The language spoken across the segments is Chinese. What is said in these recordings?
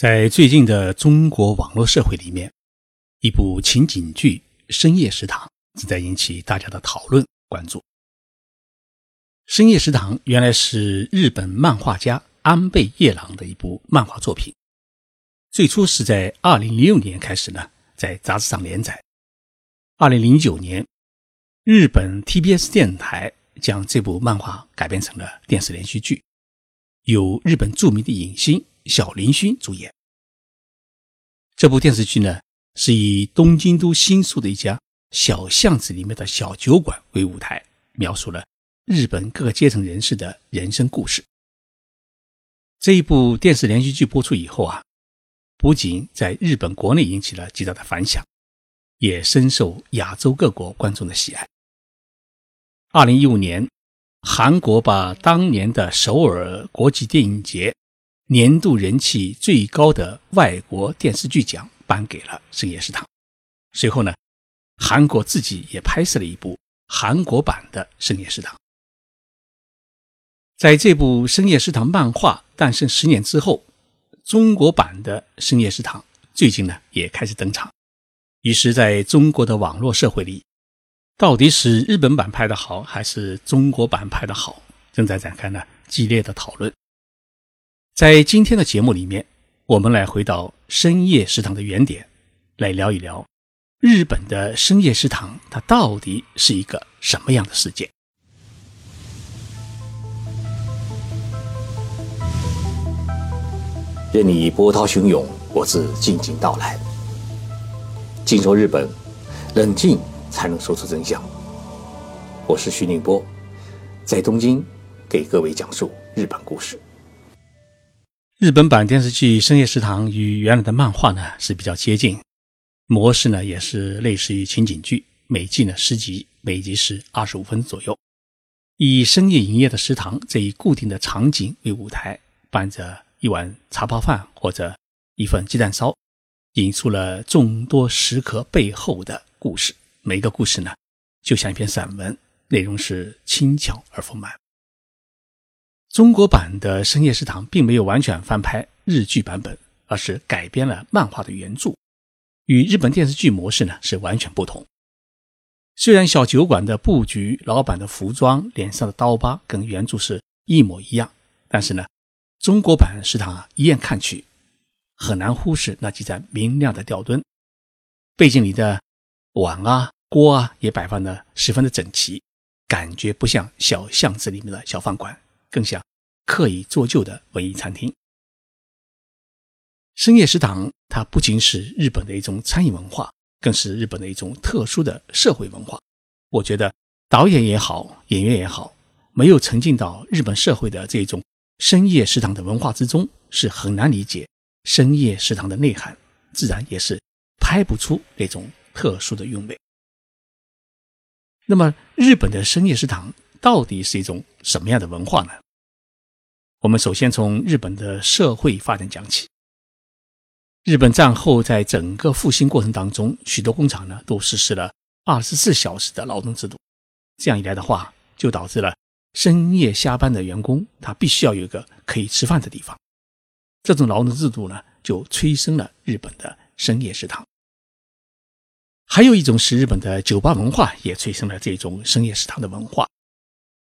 在最近的中国网络社会里面，一部情景剧《深夜食堂》正在引起大家的讨论关注。《深夜食堂》原来是日本漫画家安倍夜郎的一部漫画作品，最初是在2006年开始呢，在杂志上连载。2009年，日本 TBS 电台将这部漫画改编成了电视连续剧，由日本著名的影星。小林薰主演这部电视剧呢，是以东京都新宿的一家小巷子里面的小酒馆为舞台，描述了日本各个阶层人士的人生故事。这一部电视连续剧播出以后啊，不仅在日本国内引起了极大的反响，也深受亚洲各国观众的喜爱。二零一五年，韩国把当年的首尔国际电影节。年度人气最高的外国电视剧奖颁给了《深夜食堂》。随后呢，韩国自己也拍摄了一部韩国版的《深夜食堂》。在这部《深夜食堂》漫画诞生十年之后，中国版的《深夜食堂》最近呢也开始登场。于是，在中国的网络社会里，到底是日本版拍的好，还是中国版拍的好，正在展开呢激烈的讨论。在今天的节目里面，我们来回到深夜食堂的原点，来聊一聊日本的深夜食堂，它到底是一个什么样的世界？任你波涛汹涌，我自静静到来。静说日本，冷静才能说出真相。我是徐宁波，在东京给各位讲述日本故事。日本版电视剧《深夜食堂》与原来的漫画呢是比较接近，模式呢也是类似于情景剧，每季呢十集，每集是二十五分左右，以深夜营业的食堂这一固定的场景为舞台，伴着一碗茶泡饭或者一份鸡蛋烧，引出了众多食客背后的故事。每个故事呢就像一篇散文，内容是轻巧而丰满。中国版的《深夜食堂》并没有完全翻拍日剧版本，而是改编了漫画的原著，与日本电视剧模式呢是完全不同。虽然小酒馆的布局、老板的服装、脸上的刀疤跟原著是一模一样，但是呢，中国版食堂啊，一眼看去很难忽视那几盏明亮的吊灯，背景里的碗啊、锅啊也摆放的十分的整齐，感觉不像小巷子里面的小饭馆。更像刻意做旧的文艺餐厅。深夜食堂，它不仅是日本的一种餐饮文化，更是日本的一种特殊的社会文化。我觉得导演也好，演员也好，没有沉浸到日本社会的这种深夜食堂的文化之中，是很难理解深夜食堂的内涵，自然也是拍不出那种特殊的韵味。那么，日本的深夜食堂。到底是一种什么样的文化呢？我们首先从日本的社会发展讲起。日本战后在整个复兴过程当中，许多工厂呢都实施了二十四小时的劳动制度。这样一来的话，就导致了深夜下班的员工他必须要有一个可以吃饭的地方。这种劳动制度呢，就催生了日本的深夜食堂。还有一种是日本的酒吧文化，也催生了这种深夜食堂的文化。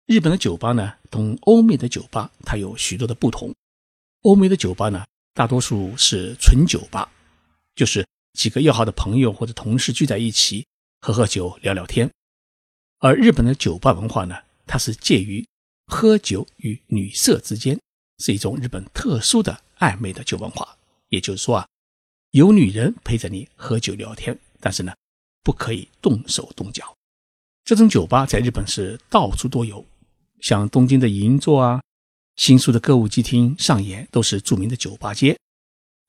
日本的酒吧呢，同欧美的酒吧它有许多的不同。欧美的酒吧呢，大多数是纯酒吧，就是几个要好的朋友或者同事聚在一起喝喝酒、聊聊天。而日本的酒吧文化呢，它是介于喝酒与女色之间，是一种日本特殊的暧昧的酒文化。也就是说啊，有女人陪着你喝酒聊天，但是呢，不可以动手动脚。这种酒吧在日本是到处都有。像东京的银座啊，新宿的歌舞伎町、上演都是著名的酒吧街。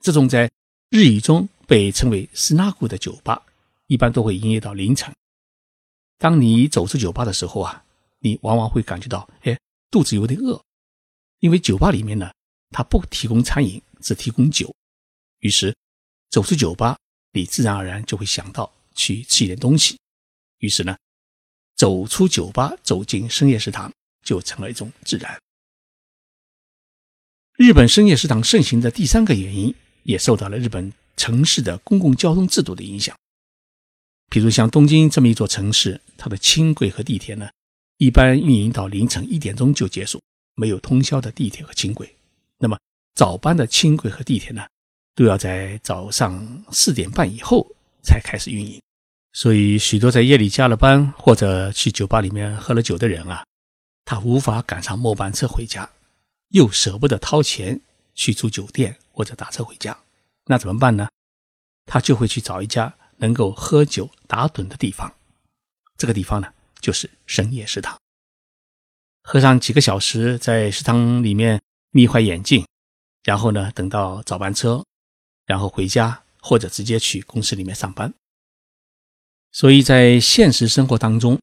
这种在日语中被称为“斯纳古”的酒吧，一般都会营业到凌晨。当你走出酒吧的时候啊，你往往会感觉到，哎，肚子有点饿，因为酒吧里面呢，它不提供餐饮，只提供酒。于是，走出酒吧，你自然而然就会想到去吃一点东西。于是呢，走出酒吧，走进深夜食堂。就成了一种自然。日本深夜食堂盛行的第三个原因，也受到了日本城市的公共交通制度的影响。比如像东京这么一座城市，它的轻轨和地铁呢，一般运营到凌晨一点钟就结束，没有通宵的地铁和轻轨。那么早班的轻轨和地铁呢，都要在早上四点半以后才开始运营。所以，许多在夜里加了班或者去酒吧里面喝了酒的人啊，他无法赶上末班车回家，又舍不得掏钱去住酒店或者打车回家，那怎么办呢？他就会去找一家能够喝酒打盹的地方。这个地方呢，就是深夜食堂。喝上几个小时，在食堂里面眯坏眼睛，然后呢，等到早班车，然后回家或者直接去公司里面上班。所以在现实生活当中，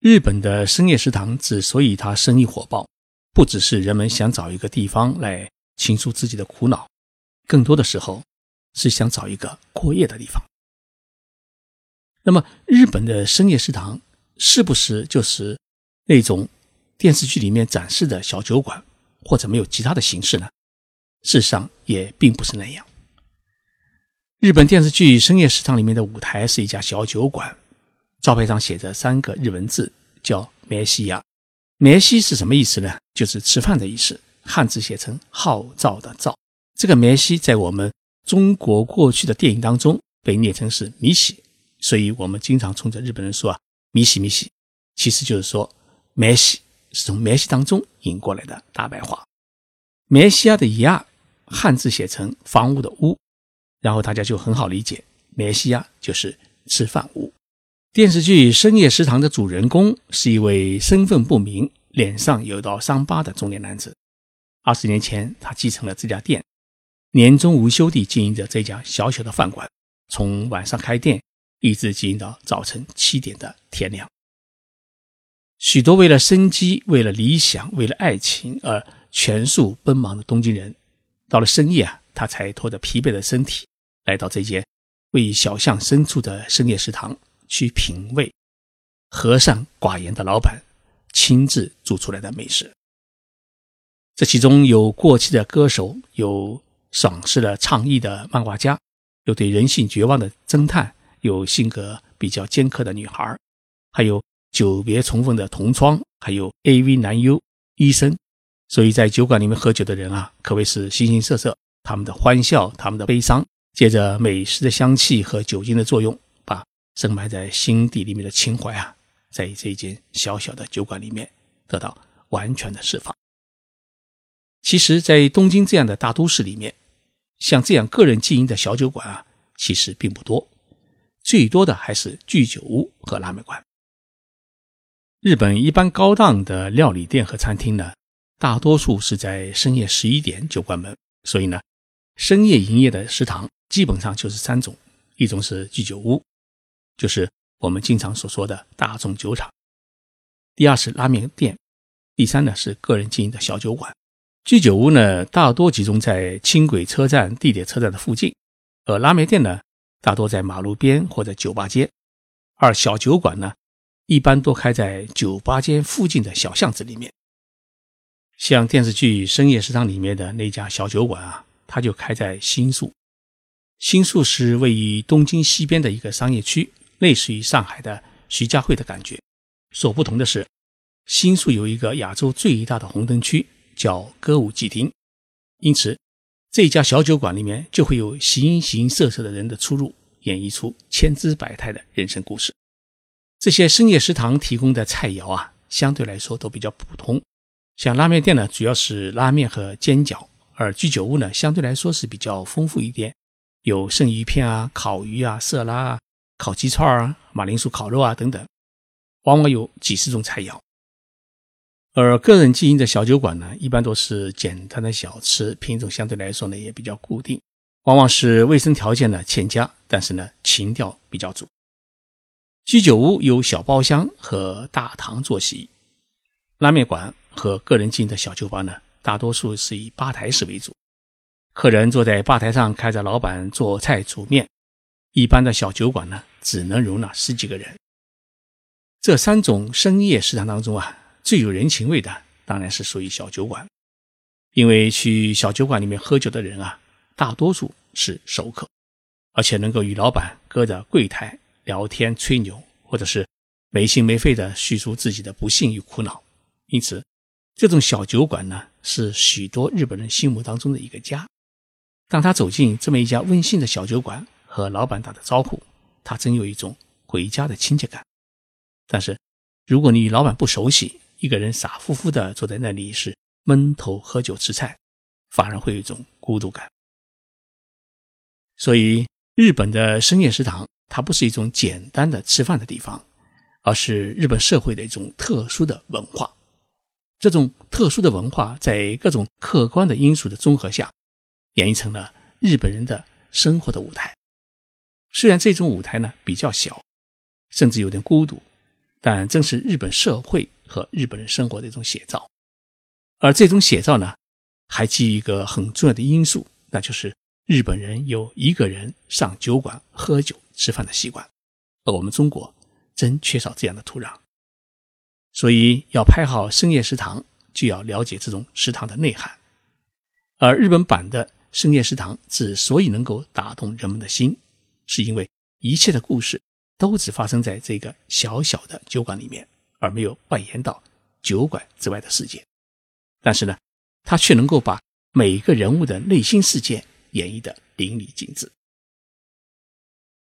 日本的深夜食堂之所以它生意火爆，不只是人们想找一个地方来倾诉自己的苦恼，更多的时候是想找一个过夜的地方。那么，日本的深夜食堂是不是就是那种电视剧里面展示的小酒馆，或者没有其他的形式呢？事实上也并不是那样。日本电视剧《深夜食堂》里面的舞台是一家小酒馆，招牌上写着三个日文字，叫“梅西亚”。梅西是什么意思呢？就是吃饭的意思，汉字写成号召的“召”。这个梅西在我们中国过去的电影当中被念成是米喜，所以我们经常冲着日本人说啊“米喜米喜”，其实就是说梅西是从梅西当中引过来的大白话。梅西亚的“亚”汉字写成房屋的“屋”。然后大家就很好理解，梅西亚就是吃饭屋。电视剧《深夜食堂》的主人公是一位身份不明、脸上有道伤疤的中年男子。二十年前，他继承了这家店，年终无休地经营着这家小小的饭馆，从晚上开店一直经营到早晨七点的天亮。许多为了生机、为了理想、为了爱情而全速奔忙的东京人，到了深夜啊，他才拖着疲惫的身体。来到这间位于小巷深处的深夜食堂，去品味和善寡言的老板亲自做出来的美食。这其中有过气的歌手，有赏识的倡议的漫画家，有对人性绝望的侦探，有性格比较尖刻的女孩，还有久别重逢的同窗，还有 AV 男优、医生。所以在酒馆里面喝酒的人啊，可谓是形形色色，他们的欢笑，他们的悲伤。借着美食的香气和酒精的作用，深埋在心底里面的情怀啊，在这一间小小的酒馆里面得到完全的释放。其实，在东京这样的大都市里面，像这样个人经营的小酒馆啊，其实并不多，最多的还是居酒屋和拉面馆。日本一般高档的料理店和餐厅呢，大多数是在深夜十一点就关门，所以呢，深夜营业的食堂。基本上就是三种，一种是居酒屋，就是我们经常所说的大众酒厂；第二是拉面店；第三呢是个人经营的小酒馆。居酒屋呢大多集中在轻轨车站、地铁车站的附近，而拉面店呢大多在马路边或者酒吧街，而小酒馆呢一般都开在酒吧街附近的小巷子里面。像电视剧《深夜食堂》里面的那家小酒馆啊，它就开在新宿。新宿是位于东京西边的一个商业区，类似于上海的徐家汇的感觉。所不同的是，新宿有一个亚洲最大的红灯区，叫歌舞伎町。因此，这家小酒馆里面就会有形形色色的人的出入，演绎出千姿百态的人生故事。这些深夜食堂提供的菜肴啊，相对来说都比较普通。像拉面店呢，主要是拉面和煎饺；而居酒屋呢，相对来说是比较丰富一点。有生鱼片啊、烤鱼啊、色拉啊、烤鸡串啊、马铃薯烤肉啊等等，往往有几十种菜肴。而个人经营的小酒馆呢，一般都是简单的小吃，品种相对来说呢也比较固定，往往是卫生条件呢欠佳，但是呢情调比较足。居酒屋有小包厢和大堂坐席，拉面馆和个人经营的小酒吧呢，大多数是以吧台式为主。客人坐在吧台上，看着老板做菜煮面。一般的小酒馆呢，只能容纳十几个人。这三种深夜食堂当中啊，最有人情味的当然是属于小酒馆，因为去小酒馆里面喝酒的人啊，大多数是熟客，而且能够与老板搁着柜台聊天吹牛，或者是没心没肺的叙述自己的不幸与苦恼。因此，这种小酒馆呢，是许多日本人心目当中的一个家。当他走进这么一家温馨的小酒馆，和老板打的招呼，他真有一种回家的亲切感。但是，如果你与老板不熟悉，一个人傻乎乎的坐在那里是闷头喝酒吃菜，反而会有一种孤独感。所以，日本的深夜食堂，它不是一种简单的吃饭的地方，而是日本社会的一种特殊的文化。这种特殊的文化，在各种客观的因素的综合下，演绎成了日本人的生活的舞台。虽然这种舞台呢比较小，甚至有点孤独，但正是日本社会和日本人生活的一种写照。而这种写照呢，还基于一个很重要的因素，那就是日本人有一个人上酒馆喝酒吃饭的习惯，而我们中国真缺少这样的土壤。所以要拍好深夜食堂，就要了解这种食堂的内涵。而日本版的深夜食堂之所以能够打动人们的心，是因为一切的故事都只发生在这个小小的酒馆里面，而没有外延到酒馆之外的世界。但是呢，他却能够把每一个人物的内心世界演绎的淋漓尽致。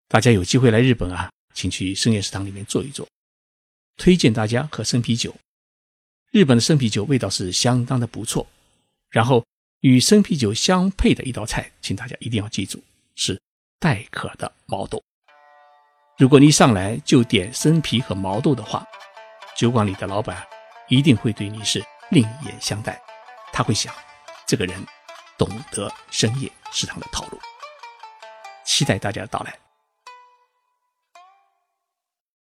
大家有机会来日本啊，请去深夜食堂里面坐一坐，推荐大家喝生啤酒。日本的生啤酒味道是相当的不错。然后与生啤酒相配的一道菜，请大家一定要记住是。带壳的毛豆，如果你一上来就点生皮和毛豆的话，酒馆里的老板一定会对你是另眼相待。他会想，这个人懂得深夜食堂的套路。期待大家的到来。